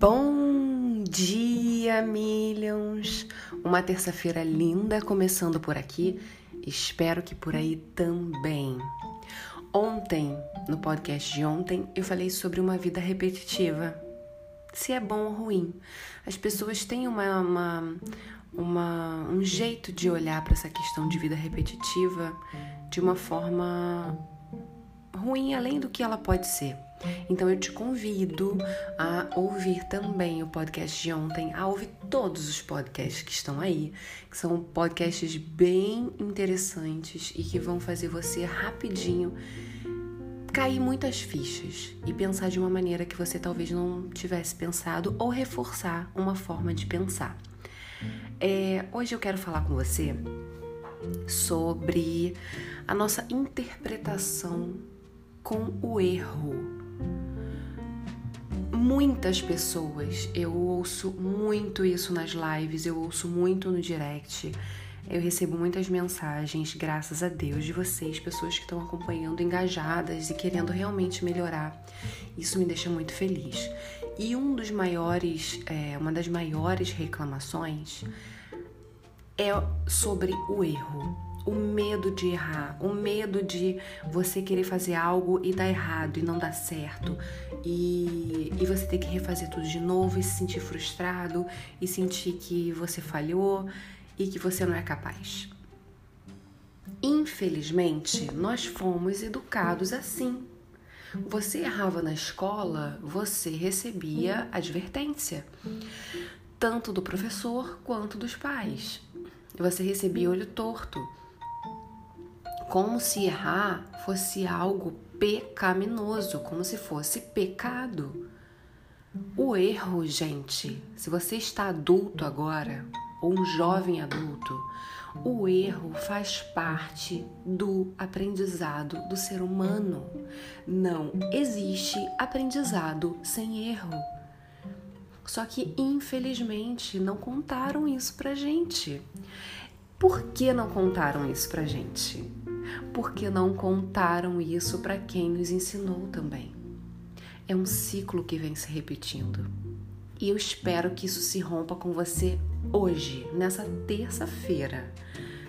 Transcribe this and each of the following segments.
Bom dia, Millions! Uma terça-feira linda começando por aqui, espero que por aí também. Ontem, no podcast de ontem, eu falei sobre uma vida repetitiva. Se é bom ou ruim. As pessoas têm uma, uma, uma um jeito de olhar para essa questão de vida repetitiva de uma forma ruim além do que ela pode ser. Então eu te convido a ouvir também o podcast de ontem, a ouvir todos os podcasts que estão aí, que são podcasts bem interessantes e que vão fazer você rapidinho cair muitas fichas e pensar de uma maneira que você talvez não tivesse pensado ou reforçar uma forma de pensar. É, hoje eu quero falar com você sobre a nossa interpretação com o erro muitas pessoas. Eu ouço muito isso nas lives, eu ouço muito no direct. Eu recebo muitas mensagens, graças a Deus, de vocês, pessoas que estão acompanhando, engajadas e querendo realmente melhorar. Isso me deixa muito feliz. E um dos maiores, é, uma das maiores reclamações é sobre o erro o medo de errar, o medo de você querer fazer algo e dar errado e não dar certo, e, e você ter que refazer tudo de novo e se sentir frustrado e sentir que você falhou e que você não é capaz. Infelizmente, nós fomos educados assim. Você errava na escola, você recebia advertência, tanto do professor quanto dos pais. Você recebia olho torto como se errar fosse algo pecaminoso, como se fosse pecado. O erro, gente, se você está adulto agora, ou um jovem adulto, o erro faz parte do aprendizado do ser humano. Não existe aprendizado sem erro. Só que, infelizmente, não contaram isso pra gente. Por que não contaram isso pra gente? Porque não contaram isso para quem nos ensinou também. É um ciclo que vem se repetindo. E eu espero que isso se rompa com você hoje, nessa terça-feira.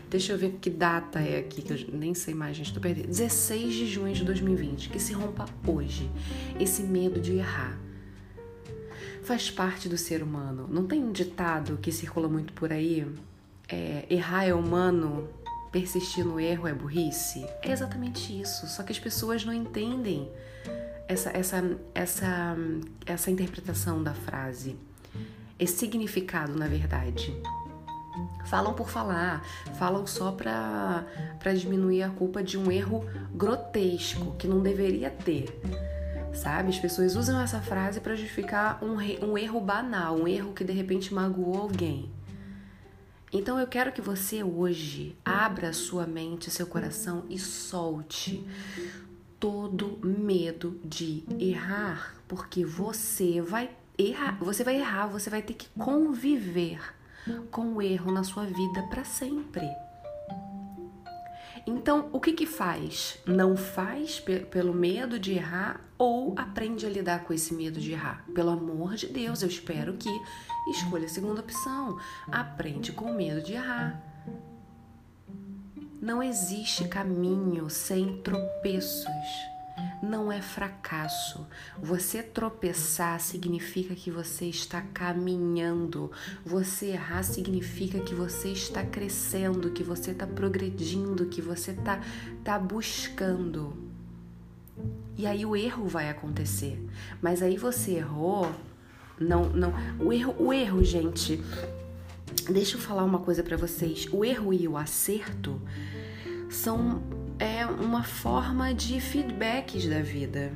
Deixa eu ver que data é aqui, que eu nem sei mais, gente, tô perdendo. 16 de junho de 2020. Que se rompa hoje. Esse medo de errar. Faz parte do ser humano. Não tem um ditado que circula muito por aí? é, errar é humano, persistir no erro é burrice? É exatamente isso. Só que as pessoas não entendem essa, essa, essa, essa interpretação da frase. Esse significado, na verdade. Falam por falar, falam só para diminuir a culpa de um erro grotesco que não deveria ter. Sabe? As pessoas usam essa frase para justificar um, um erro banal, um erro que de repente magoou alguém. Então eu quero que você hoje abra sua mente, seu coração e solte todo medo de errar, porque você vai errar, você vai errar, você vai ter que conviver com o erro na sua vida para sempre. Então, o que que faz? Não faz pelo medo de errar ou aprende a lidar com esse medo de errar? Pelo amor de Deus, eu espero que escolha a segunda opção. Aprende com medo de errar. Não existe caminho sem tropeços não é fracasso. Você tropeçar significa que você está caminhando. Você errar significa que você está crescendo, que você está progredindo, que você está tá buscando. E aí o erro vai acontecer. Mas aí você errou, não, não. O erro, o erro, gente. Deixa eu falar uma coisa para vocês. O erro e o acerto são é uma forma de feedbacks da vida,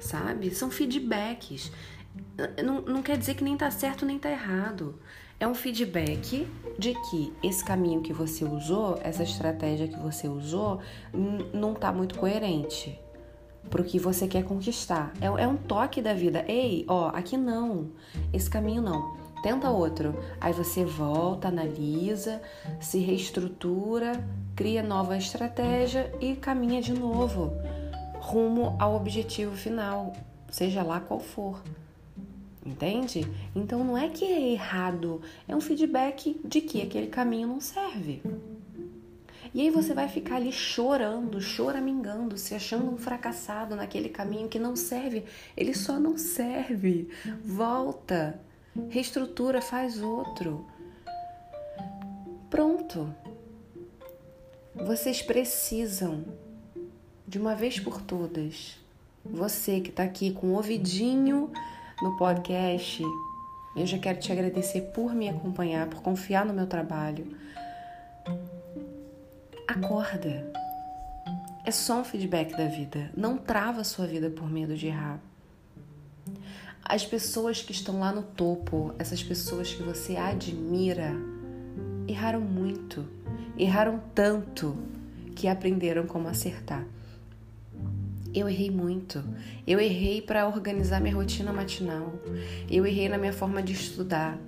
sabe? São feedbacks. Não, não quer dizer que nem tá certo nem tá errado. É um feedback de que esse caminho que você usou, essa estratégia que você usou, não tá muito coerente pro que você quer conquistar. É, é um toque da vida. Ei, ó, aqui não. Esse caminho não tenta outro. Aí você volta, analisa, se reestrutura, cria nova estratégia e caminha de novo rumo ao objetivo final, seja lá qual for. Entende? Então não é que é errado, é um feedback de que aquele caminho não serve. E aí você vai ficar ali chorando, choramingando, se achando um fracassado naquele caminho que não serve. Ele só não serve. Volta, reestrutura, faz outro. Pronto. Vocês precisam, de uma vez por todas, você que está aqui com o ouvidinho no podcast, eu já quero te agradecer por me acompanhar, por confiar no meu trabalho Acorda. É só um feedback da vida. Não trava a sua vida por medo de errar. As pessoas que estão lá no topo, essas pessoas que você admira, erraram muito. Erraram tanto que aprenderam como acertar. Eu errei muito. Eu errei para organizar minha rotina matinal. Eu errei na minha forma de estudar.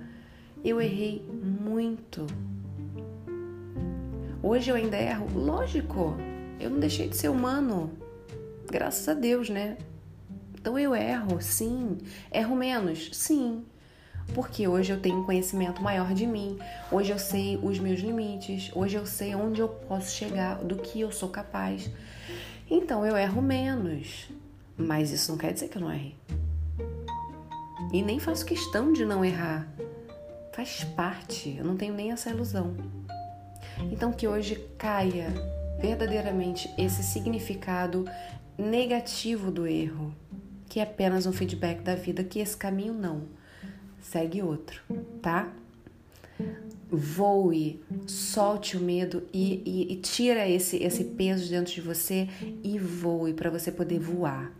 Eu errei muito. Hoje eu ainda erro? Lógico, eu não deixei de ser humano. Graças a Deus, né? Então eu erro, sim. Erro menos? Sim. Porque hoje eu tenho um conhecimento maior de mim. Hoje eu sei os meus limites. Hoje eu sei onde eu posso chegar, do que eu sou capaz. Então eu erro menos. Mas isso não quer dizer que eu não errei. E nem faço questão de não errar. Faz parte. Eu não tenho nem essa ilusão. Então, que hoje caia verdadeiramente esse significado negativo do erro, que é apenas um feedback da vida, que esse caminho não. Segue outro, tá? Voe, solte o medo e, e, e tira esse, esse peso dentro de você e voe para você poder voar.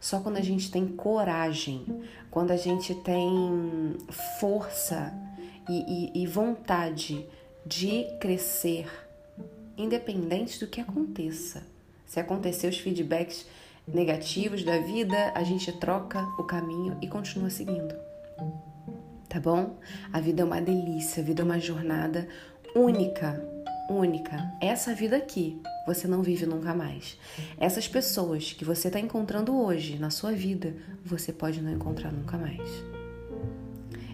Só quando a gente tem coragem, quando a gente tem força e, e vontade de crescer, independente do que aconteça. Se acontecer os feedbacks negativos da vida, a gente troca o caminho e continua seguindo. Tá bom? A vida é uma delícia, a vida é uma jornada única, única. Essa vida aqui você não vive nunca mais. Essas pessoas que você está encontrando hoje na sua vida, você pode não encontrar nunca mais.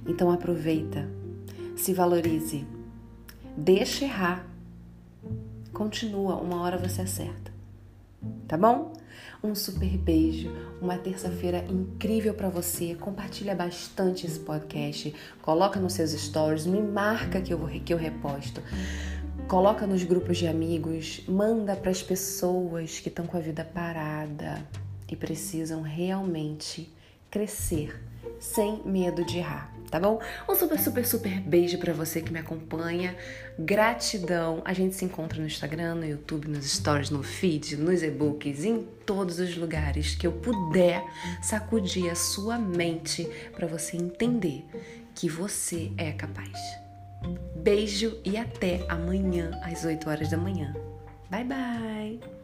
Então aproveita, se valorize Deixa errar. Continua, uma hora você acerta. Tá bom? Um super beijo, uma terça-feira incrível para você. Compartilha bastante esse podcast, coloca nos seus stories, me marca que eu vou que eu reposto. Coloca nos grupos de amigos, manda para as pessoas que estão com a vida parada e precisam realmente crescer sem medo de errar, tá bom? Um super, super, super beijo para você que me acompanha. Gratidão. A gente se encontra no Instagram, no YouTube, nos stories, no feed, nos e-books, em todos os lugares que eu puder sacudir a sua mente para você entender que você é capaz. Beijo e até amanhã às 8 horas da manhã. Bye bye.